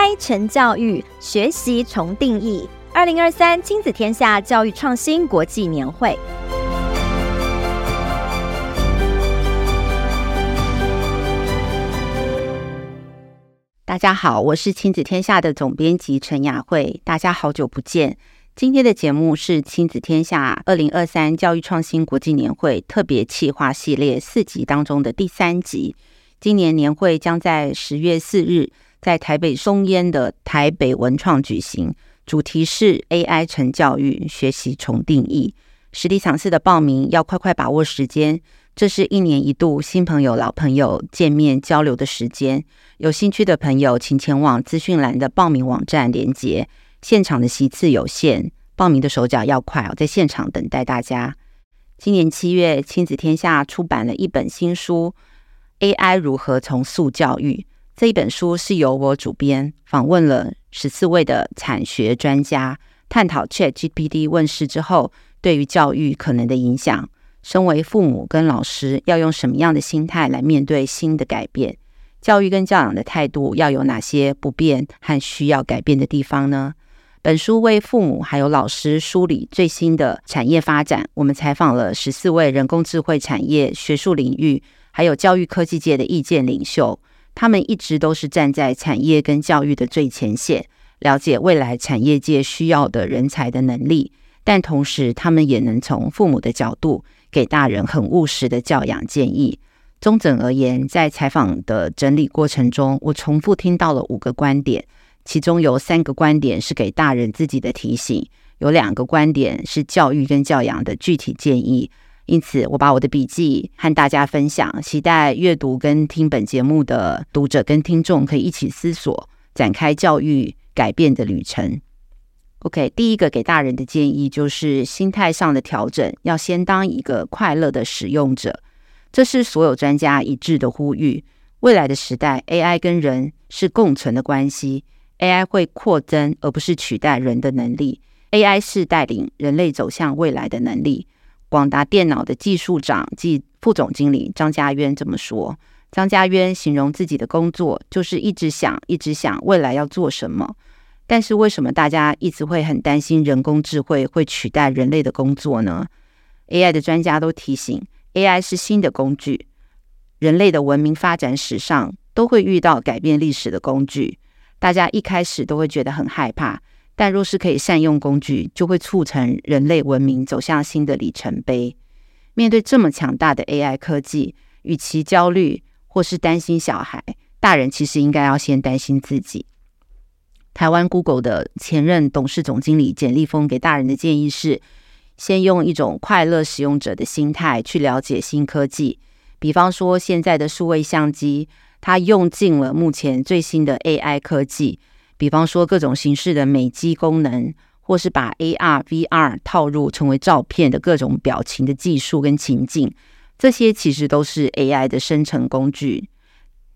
AI 成教育，学习重定义。二零二三亲子天下教育创新国际年会。大家好，我是亲子天下的总编辑陈雅慧。大家好久不见。今天的节目是亲子天下二零二三教育创新国际年会特别企划系列四集当中的第三集。今年年会将在十月四日在台北松烟的台北文创举行，主题是 AI 成教育，学习重定义。实体场次的报名要快快把握时间。这是一年一度新朋友、老朋友见面交流的时间。有兴趣的朋友，请前往资讯栏的报名网站连结。现场的席次有限，报名的手脚要快哦，在现场等待大家。今年七月，亲子天下出版了一本新书《AI 如何重塑教育》。这一本书是由我主编，访问了十四位的产学专家，探讨 ChatGPT 问世之后对于教育可能的影响。身为父母跟老师，要用什么样的心态来面对新的改变？教育跟教养的态度要有哪些不变和需要改变的地方呢？本书为父母还有老师梳理最新的产业发展。我们采访了十四位人工智慧产业、学术领域还有教育科技界的意见领袖，他们一直都是站在产业跟教育的最前线，了解未来产业界需要的人才的能力，但同时他们也能从父母的角度。给大人很务实的教养建议。综整而言，在采访的整理过程中，我重复听到了五个观点，其中有三个观点是给大人自己的提醒，有两个观点是教育跟教养的具体建议。因此，我把我的笔记和大家分享，期待阅读跟听本节目的读者跟听众可以一起思索，展开教育改变的旅程。OK，第一个给大人的建议就是心态上的调整，要先当一个快乐的使用者。这是所有专家一致的呼吁。未来的时代，AI 跟人是共存的关系，AI 会扩增而不是取代人的能力。AI 是带领人类走向未来的能力。广达电脑的技术长暨副总经理张家渊这么说。张家渊形容自己的工作就是一直想，一直想未来要做什么。但是为什么大家一直会很担心人工智慧会取代人类的工作呢？AI 的专家都提醒，AI 是新的工具，人类的文明发展史上都会遇到改变历史的工具。大家一开始都会觉得很害怕，但若是可以善用工具，就会促成人类文明走向新的里程碑。面对这么强大的 AI 科技，与其焦虑或是担心小孩，大人其实应该要先担心自己。台湾 Google 的前任董事总经理简立峰给大人的建议是：先用一种快乐使用者的心态去了解新科技。比方说，现在的数位相机，它用尽了目前最新的 AI 科技。比方说，各种形式的美肌功能，或是把 AR、VR 套入成为照片的各种表情的技术跟情境，这些其实都是 AI 的生成工具。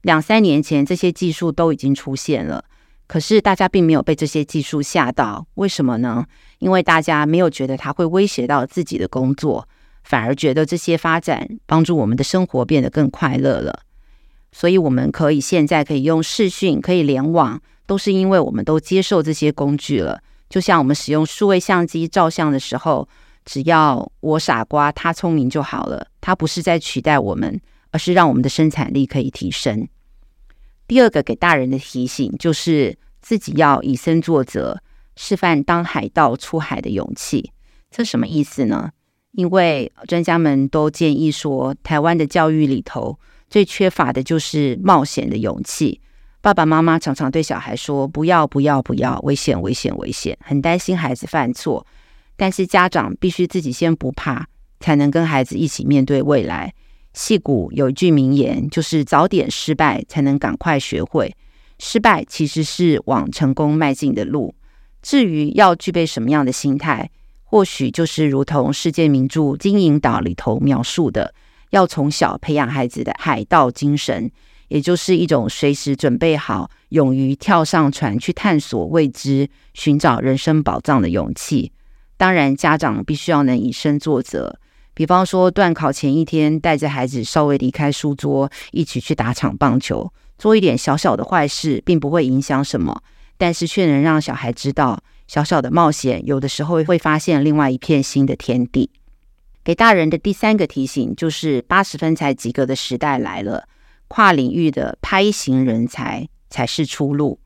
两三年前，这些技术都已经出现了。可是大家并没有被这些技术吓到，为什么呢？因为大家没有觉得它会威胁到自己的工作，反而觉得这些发展帮助我们的生活变得更快乐了。所以我们可以现在可以用视讯，可以联网，都是因为我们都接受这些工具了。就像我们使用数位相机照相的时候，只要我傻瓜，他聪明就好了。他不是在取代我们，而是让我们的生产力可以提升。第二个给大人的提醒就是自己要以身作则，示范当海盗出海的勇气。这什么意思呢？因为专家们都建议说，台湾的教育里头最缺乏的就是冒险的勇气。爸爸妈妈常常对小孩说：“不要，不要，不要，危险，危险，危险！”很担心孩子犯错，但是家长必须自己先不怕，才能跟孩子一起面对未来。戏骨有一句名言，就是早点失败，才能赶快学会。失败其实是往成功迈进的路。至于要具备什么样的心态，或许就是如同世界名著《金银岛》里头描述的，要从小培养孩子的海盗精神，也就是一种随时准备好、勇于跳上船去探索未知、寻找人生宝藏的勇气。当然，家长必须要能以身作则。比方说，段考前一天带着孩子稍微离开书桌，一起去打场棒球，做一点小小的坏事，并不会影响什么，但是却能让小孩知道，小小的冒险有的时候会发现另外一片新的天地。给大人的第三个提醒就是，八十分才及格的时代来了，跨领域的拍型人才才是出路。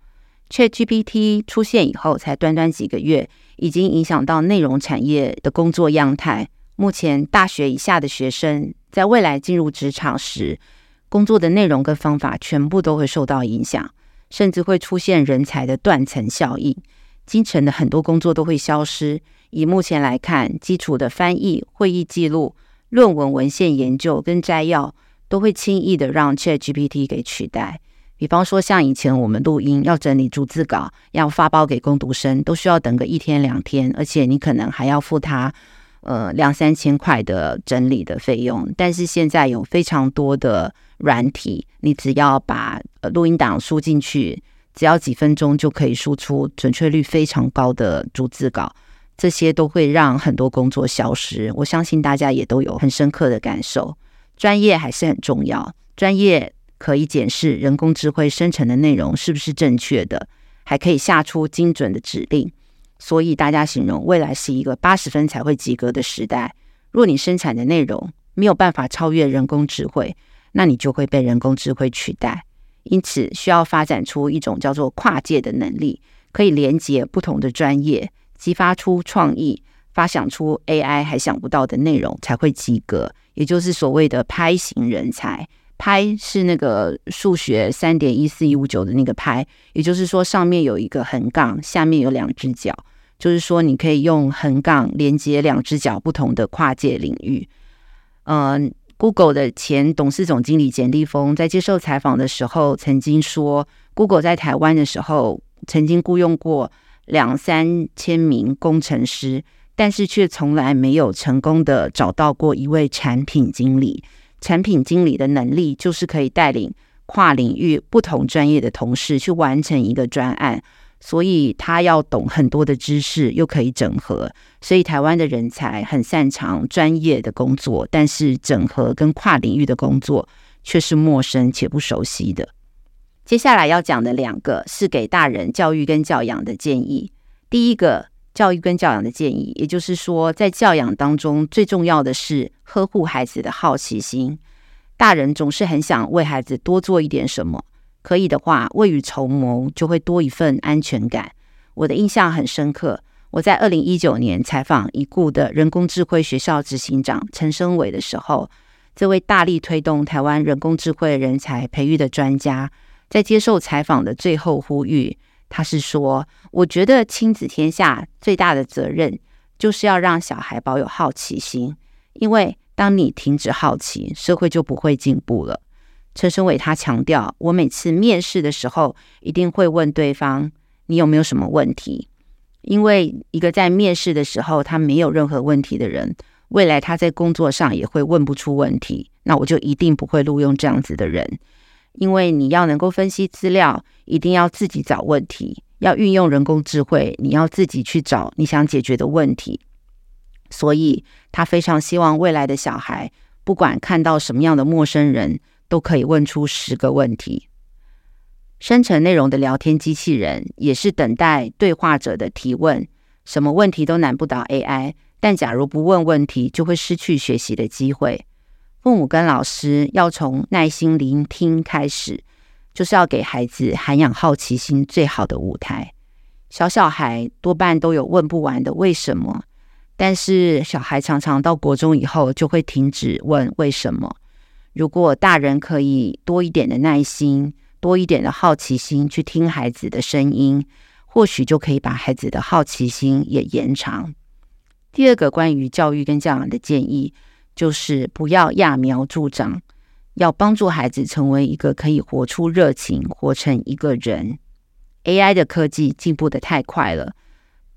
ChatGPT 出现以后，才短短几个月，已经影响到内容产业的工作样态。目前，大学以下的学生在未来进入职场时，工作的内容跟方法全部都会受到影响，甚至会出现人才的断层效应。基层的很多工作都会消失。以目前来看，基础的翻译、会议记录、论文文献研究跟摘要，都会轻易的让 ChatGPT 给取代。比方说，像以前我们录音要整理逐字稿，要发包给工读生，都需要等个一天两天，而且你可能还要付他呃两三千块的整理的费用。但是现在有非常多的软体，你只要把录音档输进去，只要几分钟就可以输出准确率非常高的逐字稿，这些都会让很多工作消失。我相信大家也都有很深刻的感受，专业还是很重要，专业。可以检视人工智慧生成的内容是不是正确的，还可以下出精准的指令。所以大家形容未来是一个八十分才会及格的时代。若你生产的内容没有办法超越人工智慧，那你就会被人工智慧取代。因此，需要发展出一种叫做跨界的能力，可以连接不同的专业，激发出创意，发想出 AI 还想不到的内容，才会及格。也就是所谓的拍型人才。拍是那个数学三点一四一五九的那个拍，也就是说上面有一个横杠，下面有两只脚，就是说你可以用横杠连接两只脚不同的跨界领域。嗯，Google 的前董事总经理简立峰在接受采访的时候曾经说，Google 在台湾的时候曾经雇佣过两三千名工程师，但是却从来没有成功的找到过一位产品经理。产品经理的能力就是可以带领跨领域不同专业的同事去完成一个专案，所以他要懂很多的知识，又可以整合。所以台湾的人才很擅长专业的工作，但是整合跟跨领域的工作却是陌生且不熟悉的。接下来要讲的两个是给大人教育跟教养的建议。第一个。教育跟教养的建议，也就是说，在教养当中，最重要的是呵护孩子的好奇心。大人总是很想为孩子多做一点什么，可以的话，未雨绸缪就会多一份安全感。我的印象很深刻，我在二零一九年采访已故的人工智慧学校执行长陈升伟的时候，这位大力推动台湾人工智慧人才培育的专家，在接受采访的最后呼吁。他是说：“我觉得亲子天下最大的责任就是要让小孩保有好奇心，因为当你停止好奇，社会就不会进步了。”陈生伟他强调：“我每次面试的时候，一定会问对方你有没有什么问题，因为一个在面试的时候他没有任何问题的人，未来他在工作上也会问不出问题，那我就一定不会录用这样子的人。”因为你要能够分析资料，一定要自己找问题；要运用人工智慧，你要自己去找你想解决的问题。所以，他非常希望未来的小孩，不管看到什么样的陌生人，都可以问出十个问题。生成内容的聊天机器人也是等待对话者的提问，什么问题都难不倒 AI。但假如不问问题，就会失去学习的机会。父母跟老师要从耐心聆听开始，就是要给孩子涵养好奇心最好的舞台。小小孩多半都有问不完的为什么，但是小孩常常到国中以后就会停止问为什么。如果大人可以多一点的耐心，多一点的好奇心去听孩子的声音，或许就可以把孩子的好奇心也延长。第二个关于教育跟教养的建议。就是不要揠苗助长，要帮助孩子成为一个可以活出热情、活成一个人。AI 的科技进步得太快了，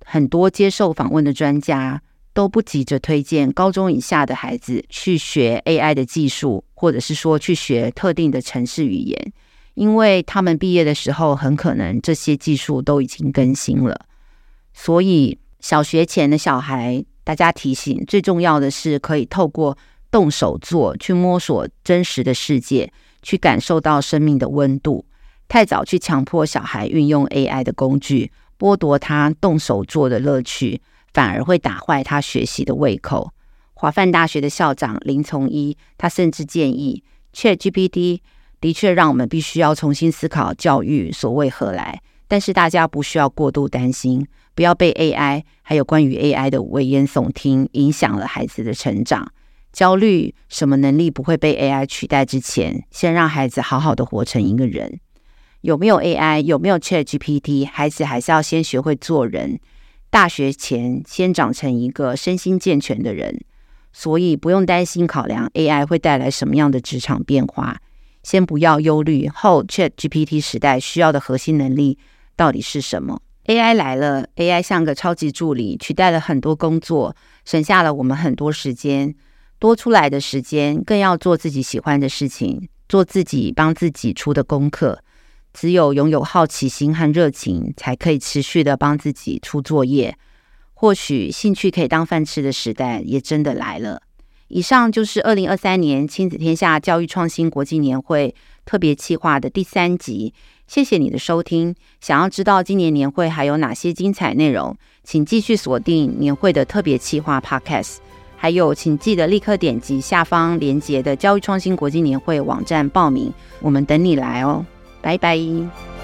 很多接受访问的专家都不急着推荐高中以下的孩子去学 AI 的技术，或者是说去学特定的城市语言，因为他们毕业的时候很可能这些技术都已经更新了。所以小学前的小孩。大家提醒，最重要的是可以透过动手做去摸索真实的世界，去感受到生命的温度，太早去强迫小孩运用 AI 的工具，剥夺他动手做的乐趣，反而会打坏他学习的胃口。华梵大学的校长林从一，他甚至建议，ChatGPT 的确让我们必须要重新思考教育所为何来，但是大家不需要过度担心，不要被 AI 还有关于 AI 的危言耸听影响了孩子的成长。焦虑什么能力不会被 AI 取代之前，先让孩子好好的活成一个人。有没有 AI，有没有 ChatGPT，孩子还是要先学会做人。大学前先长成一个身心健全的人。所以不用担心考量 AI 会带来什么样的职场变化，先不要忧虑后 ChatGPT 时代需要的核心能力到底是什么。AI 来了，AI 像个超级助理，取代了很多工作，省下了我们很多时间。多出来的时间更要做自己喜欢的事情，做自己帮自己出的功课。只有拥有好奇心和热情，才可以持续的帮自己出作业。或许兴趣可以当饭吃的时代也真的来了。以上就是二零二三年亲子天下教育创新国际年会特别企划的第三集。谢谢你的收听。想要知道今年年会还有哪些精彩内容，请继续锁定年会的特别企划 Podcast。还有，请记得立刻点击下方连接的教育创新国际年会网站报名，我们等你来哦。拜拜。